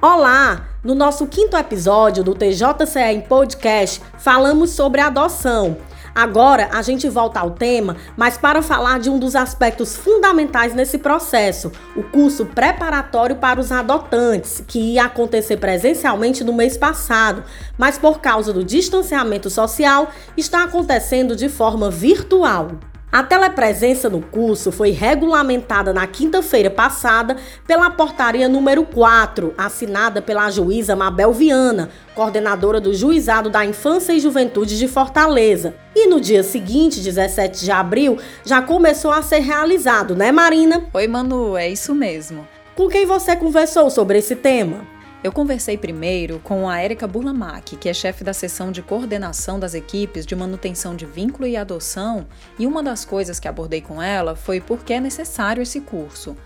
Olá! No nosso quinto episódio do TJCE em Podcast, falamos sobre adoção. Agora a gente volta ao tema, mas para falar de um dos aspectos fundamentais nesse processo, o curso preparatório para os adotantes, que ia acontecer presencialmente no mês passado, mas por causa do distanciamento social está acontecendo de forma virtual. A telepresença no curso foi regulamentada na quinta-feira passada pela portaria número 4, assinada pela juíza Mabel Viana, coordenadora do Juizado da Infância e Juventude de Fortaleza. E no dia seguinte, 17 de abril, já começou a ser realizado, né, Marina? Oi, Manu, é isso mesmo. Com quem você conversou sobre esse tema? Eu conversei primeiro com a Érica Burlamac, que é chefe da seção de coordenação das equipes de manutenção de vínculo e adoção, e uma das coisas que abordei com ela foi por que é necessário esse curso.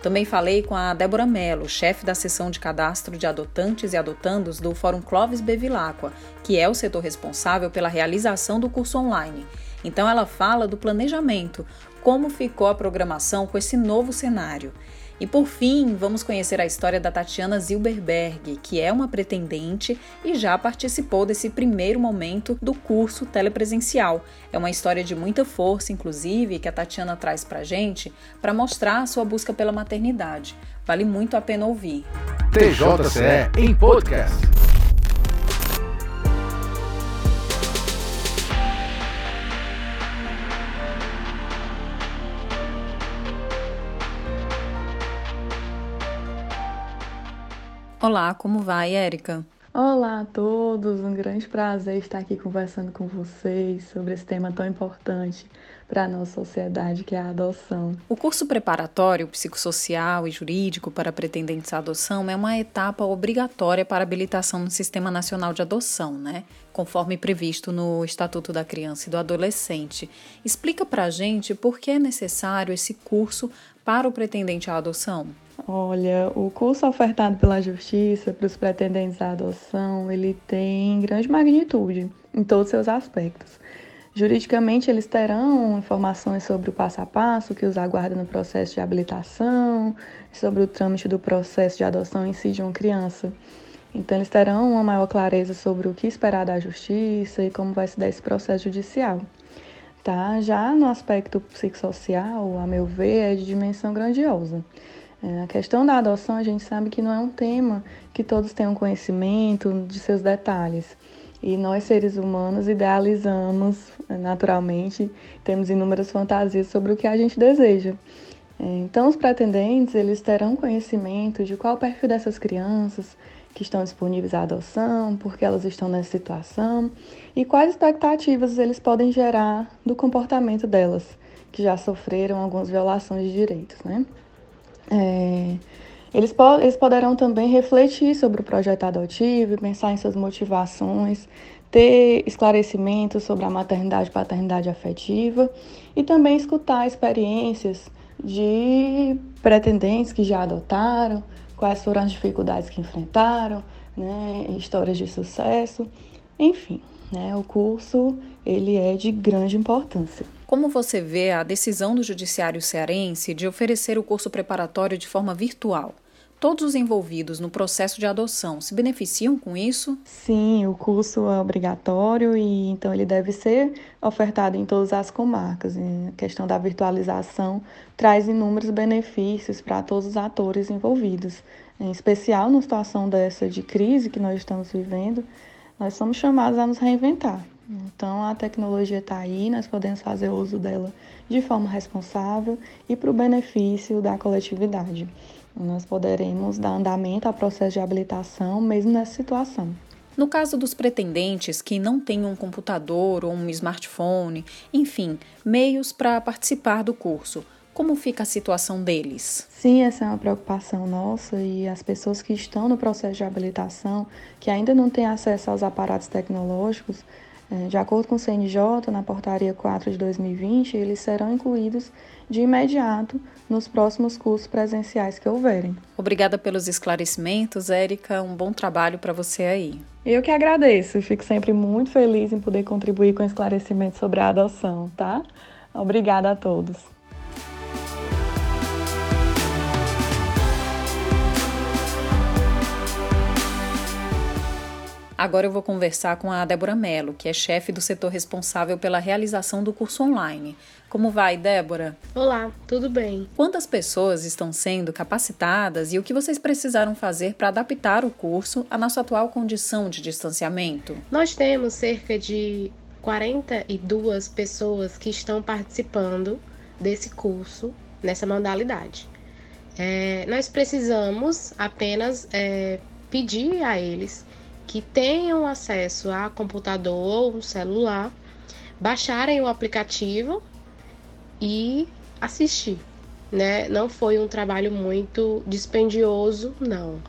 Também falei com a Débora Mello, chefe da seção de cadastro de adotantes e adotandos do Fórum Clóvis Bevilacqua, que é o setor responsável pela realização do curso online. Então ela fala do planejamento, como ficou a programação com esse novo cenário. E por fim, vamos conhecer a história da Tatiana Zilberberg, que é uma pretendente e já participou desse primeiro momento do curso telepresencial. É uma história de muita força, inclusive, que a Tatiana traz pra gente para mostrar a sua busca pela maternidade. Vale muito a pena ouvir. TJCE em podcast. Olá, como vai, Érica? Olá a todos, um grande prazer estar aqui conversando com vocês sobre esse tema tão importante para a nossa sociedade, que é a adoção. O curso preparatório psicossocial e jurídico para pretendentes à adoção é uma etapa obrigatória para habilitação no Sistema Nacional de Adoção, né? Conforme previsto no Estatuto da Criança e do Adolescente. Explica para a gente por que é necessário esse curso para o pretendente à adoção. Olha, o curso ofertado pela Justiça para os pretendentes à adoção, ele tem grande magnitude em todos os seus aspectos. Juridicamente, eles terão informações sobre o passo a passo que os aguarda no processo de habilitação, sobre o trâmite do processo de adoção em si de uma criança. Então, eles terão uma maior clareza sobre o que esperar da justiça e como vai se dar esse processo judicial. Tá? Já no aspecto psicossocial, a meu ver, é de dimensão grandiosa. É, a questão da adoção, a gente sabe que não é um tema que todos tenham conhecimento de seus detalhes. E nós, seres humanos, idealizamos é, naturalmente, temos inúmeras fantasias sobre o que a gente deseja. É, então, os pretendentes, eles terão conhecimento de qual o perfil dessas crianças que estão disponíveis à adoção, porque elas estão nessa situação e quais expectativas eles podem gerar do comportamento delas, que já sofreram algumas violações de direitos, né? É, eles, po eles poderão também refletir sobre o projeto adotivo, pensar em suas motivações, ter esclarecimentos sobre a maternidade e paternidade afetiva e também escutar experiências de pretendentes que já adotaram, quais foram as dificuldades que enfrentaram, né, histórias de sucesso, enfim, né, o curso ele é de grande importância. Como você vê a decisão do Judiciário Cearense de oferecer o curso preparatório de forma virtual? Todos os envolvidos no processo de adoção se beneficiam com isso? Sim, o curso é obrigatório e então ele deve ser ofertado em todas as comarcas. a questão da virtualização traz inúmeros benefícios para todos os atores envolvidos. Em especial numa situação dessa de crise que nós estamos vivendo, nós somos chamados a nos reinventar. Então, a tecnologia está aí, nós podemos fazer uso dela de forma responsável e para o benefício da coletividade. Nós poderemos dar andamento ao processo de habilitação, mesmo nessa situação. No caso dos pretendentes que não têm um computador ou um smartphone, enfim, meios para participar do curso, como fica a situação deles? Sim, essa é uma preocupação nossa e as pessoas que estão no processo de habilitação, que ainda não têm acesso aos aparatos tecnológicos, de acordo com o CNJ, na portaria 4 de 2020, eles serão incluídos de imediato nos próximos cursos presenciais que houverem. Obrigada pelos esclarecimentos, Érica. Um bom trabalho para você aí. Eu que agradeço. Fico sempre muito feliz em poder contribuir com esclarecimentos sobre a adoção, tá? Obrigada a todos. Agora eu vou conversar com a Débora Mello, que é chefe do setor responsável pela realização do curso online. Como vai, Débora? Olá, tudo bem? Quantas pessoas estão sendo capacitadas e o que vocês precisaram fazer para adaptar o curso à nossa atual condição de distanciamento? Nós temos cerca de 42 pessoas que estão participando desse curso nessa modalidade. É, nós precisamos apenas é, pedir a eles que tenham acesso a computador ou um celular, baixarem o aplicativo e assistir. Né? Não foi um trabalho muito dispendioso, não.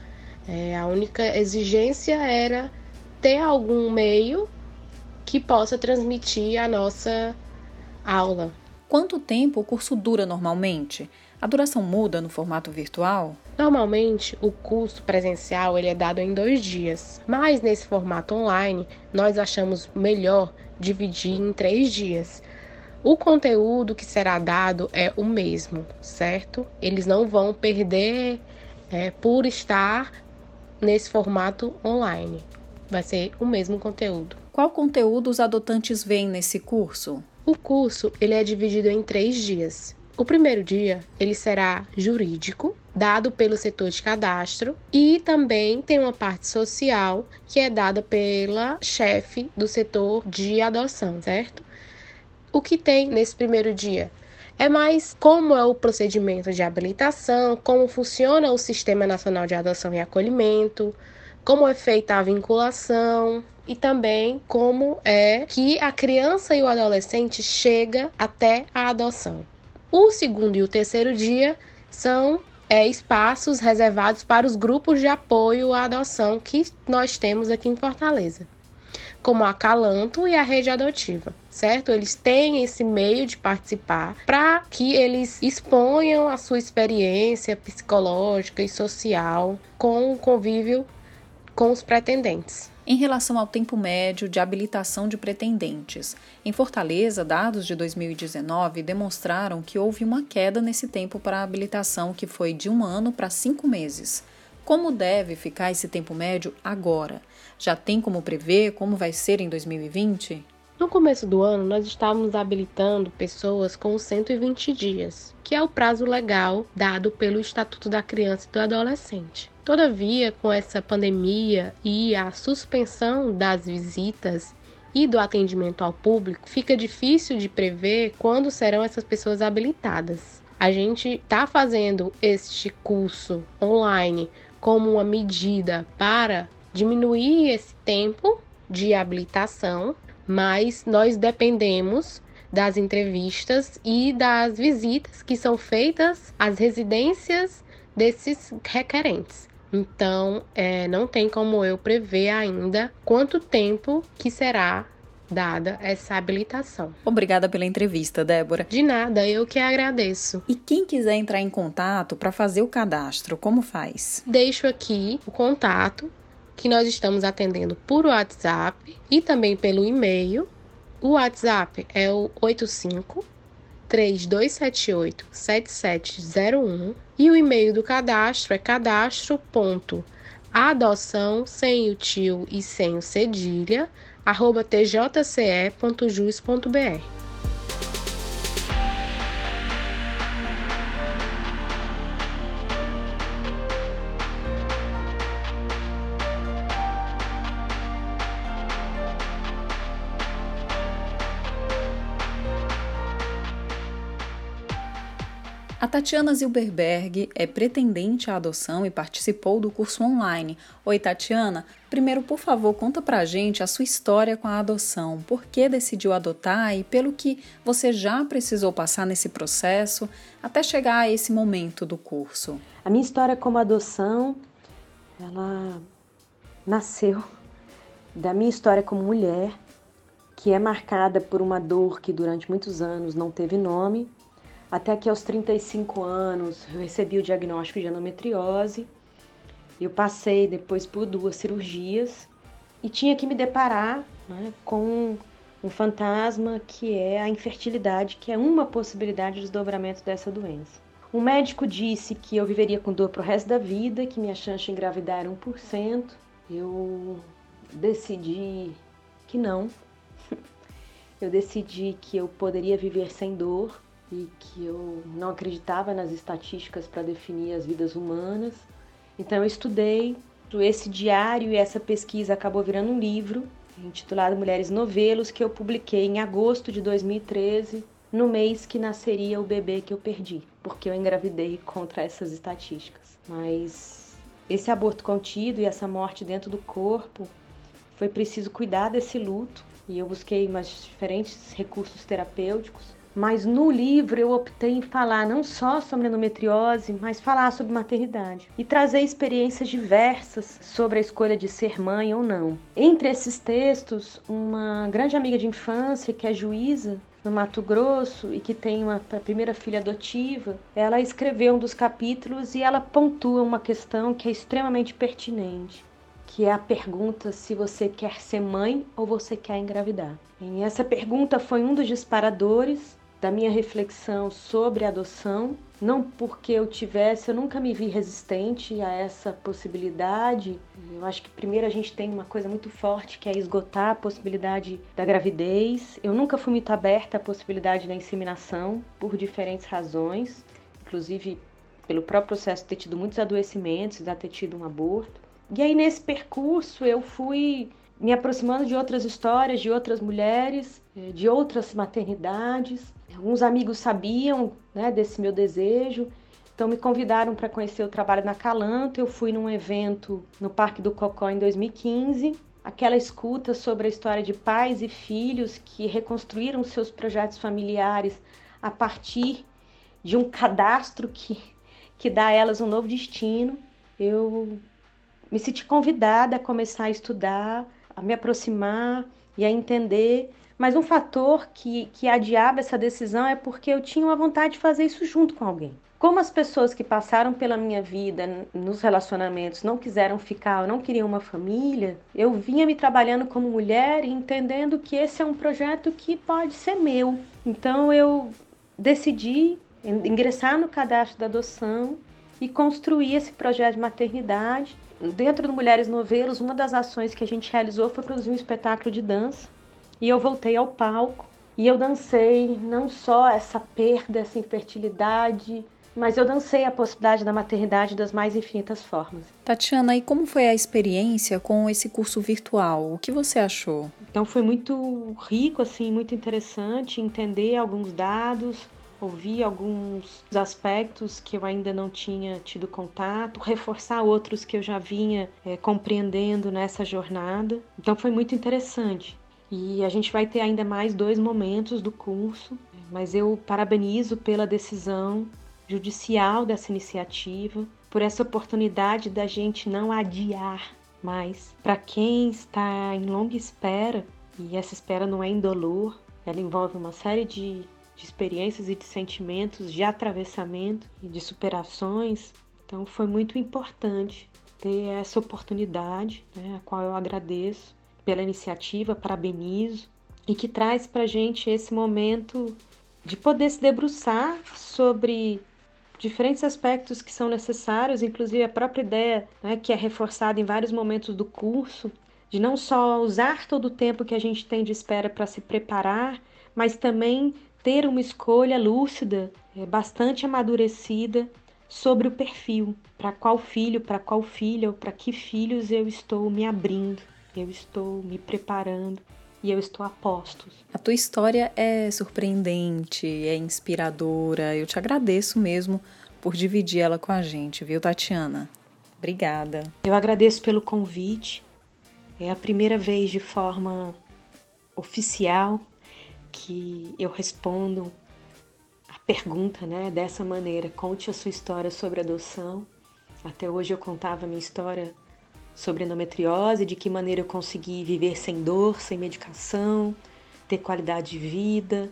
É, a única exigência era ter algum meio que possa transmitir a nossa aula. Quanto tempo o curso dura normalmente? A duração muda no formato virtual? Normalmente, o curso presencial ele é dado em dois dias, mas nesse formato online, nós achamos melhor dividir em três dias. O conteúdo que será dado é o mesmo, certo? Eles não vão perder é, por estar nesse formato online. Vai ser o mesmo conteúdo. Qual conteúdo os adotantes veem nesse curso? O curso ele é dividido em três dias. O primeiro dia ele será jurídico, dado pelo setor de cadastro, e também tem uma parte social que é dada pela chefe do setor de adoção, certo? O que tem nesse primeiro dia? É mais como é o procedimento de habilitação, como funciona o Sistema Nacional de Adoção e Acolhimento, como é feita a vinculação e também como é que a criança e o adolescente chega até a adoção. O segundo e o terceiro dia são é, espaços reservados para os grupos de apoio à adoção que nós temos aqui em Fortaleza, como a Calanto e a Rede Adotiva, certo? Eles têm esse meio de participar para que eles exponham a sua experiência psicológica e social com o convívio com os pretendentes. Em relação ao tempo médio de habilitação de pretendentes, em Fortaleza, dados de 2019 demonstraram que houve uma queda nesse tempo para a habilitação, que foi de um ano para cinco meses. Como deve ficar esse tempo médio agora? Já tem como prever como vai ser em 2020? No começo do ano, nós estávamos habilitando pessoas com 120 dias, que é o prazo legal dado pelo Estatuto da Criança e do Adolescente. Todavia, com essa pandemia e a suspensão das visitas e do atendimento ao público, fica difícil de prever quando serão essas pessoas habilitadas. A gente está fazendo este curso online como uma medida para diminuir esse tempo de habilitação mas nós dependemos das entrevistas e das visitas que são feitas às residências desses requerentes. Então, é, não tem como eu prever ainda quanto tempo que será dada essa habilitação. Obrigada pela entrevista, Débora. De nada, eu que agradeço. E quem quiser entrar em contato para fazer o cadastro, como faz? Deixo aqui o contato que nós estamos atendendo por WhatsApp e também pelo e-mail. O WhatsApp é o 85 3278 7701 e o e-mail do cadastro é cadastro.adoção sem o tio e sem o cedilha arroba tjce.jus.br. Tatiana Zilberberg é pretendente à adoção e participou do curso online. Oi, Tatiana. Primeiro, por favor, conta pra gente a sua história com a adoção. Por que decidiu adotar e pelo que você já precisou passar nesse processo até chegar a esse momento do curso? A minha história como adoção, ela nasceu da minha história como mulher, que é marcada por uma dor que durante muitos anos não teve nome até que aos 35 anos eu recebi o diagnóstico de endometriose. Eu passei depois por duas cirurgias e tinha que me deparar né, com um fantasma que é a infertilidade, que é uma possibilidade de desdobramento dessa doença. Um médico disse que eu viveria com dor pro resto da vida, que minha chance de engravidar era 1%. Eu decidi que não. Eu decidi que eu poderia viver sem dor e que eu não acreditava nas estatísticas para definir as vidas humanas. Então eu estudei. Esse diário e essa pesquisa acabou virando um livro intitulado Mulheres Novelos que eu publiquei em agosto de 2013, no mês que nasceria o bebê que eu perdi, porque eu engravidei contra essas estatísticas. Mas esse aborto contido e essa morte dentro do corpo foi preciso cuidar desse luto e eu busquei mais diferentes recursos terapêuticos mas no livro eu optei em falar não só sobre endometriose, mas falar sobre maternidade e trazer experiências diversas sobre a escolha de ser mãe ou não. Entre esses textos, uma grande amiga de infância, que é juíza, no Mato Grosso e que tem uma primeira filha adotiva, ela escreveu um dos capítulos e ela pontua uma questão que é extremamente pertinente, que é a pergunta se você quer ser mãe ou você quer engravidar. E essa pergunta foi um dos disparadores da minha reflexão sobre adoção, não porque eu tivesse, eu nunca me vi resistente a essa possibilidade. Eu acho que primeiro a gente tem uma coisa muito forte que é esgotar a possibilidade da gravidez. Eu nunca fui muito aberta à possibilidade da inseminação por diferentes razões, inclusive pelo próprio processo de ter tido muitos adoecimentos, de ter tido um aborto. E aí nesse percurso eu fui me aproximando de outras histórias, de outras mulheres, eh, de outras maternidades. Alguns amigos sabiam né, desse meu desejo, então me convidaram para conhecer o trabalho na Calanto. Eu fui num evento no Parque do Cocó em 2015. Aquela escuta sobre a história de pais e filhos que reconstruíram seus projetos familiares a partir de um cadastro que, que dá a elas um novo destino. Eu me senti convidada a começar a estudar, a me aproximar e a entender mas um fator que, que adiava essa decisão é porque eu tinha uma vontade de fazer isso junto com alguém. Como as pessoas que passaram pela minha vida nos relacionamentos não quiseram ficar, não queriam uma família, eu vinha me trabalhando como mulher e entendendo que esse é um projeto que pode ser meu. Então eu decidi ingressar no cadastro da adoção e construir esse projeto de maternidade. Dentro do Mulheres Novelos, uma das ações que a gente realizou foi produzir um espetáculo de dança e eu voltei ao palco e eu dancei não só essa perda, essa infertilidade, mas eu dancei a possibilidade da maternidade das mais infinitas formas. Tatiana, e como foi a experiência com esse curso virtual? O que você achou? Então foi muito rico, assim, muito interessante entender alguns dados, ouvir alguns aspectos que eu ainda não tinha tido contato, reforçar outros que eu já vinha é, compreendendo nessa jornada. Então foi muito interessante. E a gente vai ter ainda mais dois momentos do curso, mas eu parabenizo pela decisão judicial dessa iniciativa, por essa oportunidade da gente não adiar mais. Para quem está em longa espera, e essa espera não é indolor, ela envolve uma série de, de experiências e de sentimentos, de atravessamento e de superações. Então foi muito importante ter essa oportunidade, né, a qual eu agradeço pela iniciativa, parabenizo, e que traz para gente esse momento de poder se debruçar sobre diferentes aspectos que são necessários, inclusive a própria ideia né, que é reforçada em vários momentos do curso, de não só usar todo o tempo que a gente tem de espera para se preparar, mas também ter uma escolha lúcida, é, bastante amadurecida sobre o perfil, para qual filho, para qual filha ou para que filhos eu estou me abrindo eu estou me preparando e eu estou a postos. A tua história é surpreendente, é inspiradora. Eu te agradeço mesmo por dividir ela com a gente, viu, Tatiana? Obrigada. Eu agradeço pelo convite. É a primeira vez de forma oficial que eu respondo a pergunta, né, dessa maneira. Conte a sua história sobre adoção. Até hoje eu contava a minha história sobre endometriose, de que maneira eu consegui viver sem dor, sem medicação, ter qualidade de vida,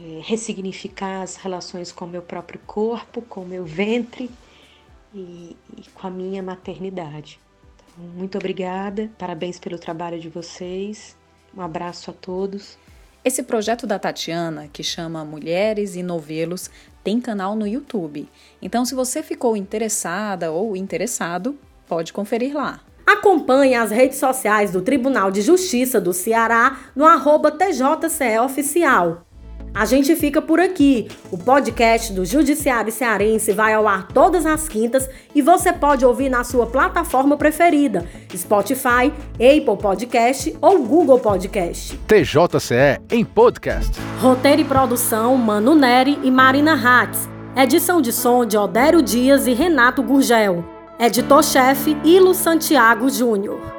é, ressignificar as relações com o meu próprio corpo, com o meu ventre e, e com a minha maternidade. Então, muito obrigada, parabéns pelo trabalho de vocês, um abraço a todos. Esse projeto da Tatiana, que chama Mulheres e Novelos, tem canal no YouTube. Então, se você ficou interessada ou interessado, pode conferir lá. Acompanhe as redes sociais do Tribunal de Justiça do Ceará no arroba. A gente fica por aqui. O podcast do Judiciário Cearense vai ao ar todas as quintas e você pode ouvir na sua plataforma preferida: Spotify, Apple Podcast ou Google Podcast. TJCE em podcast. Roteiro e produção: Mano Neri e Marina Hatz. Edição de som de Odério Dias e Renato Gurgel. Editor-chefe: Ilo Santiago Júnior.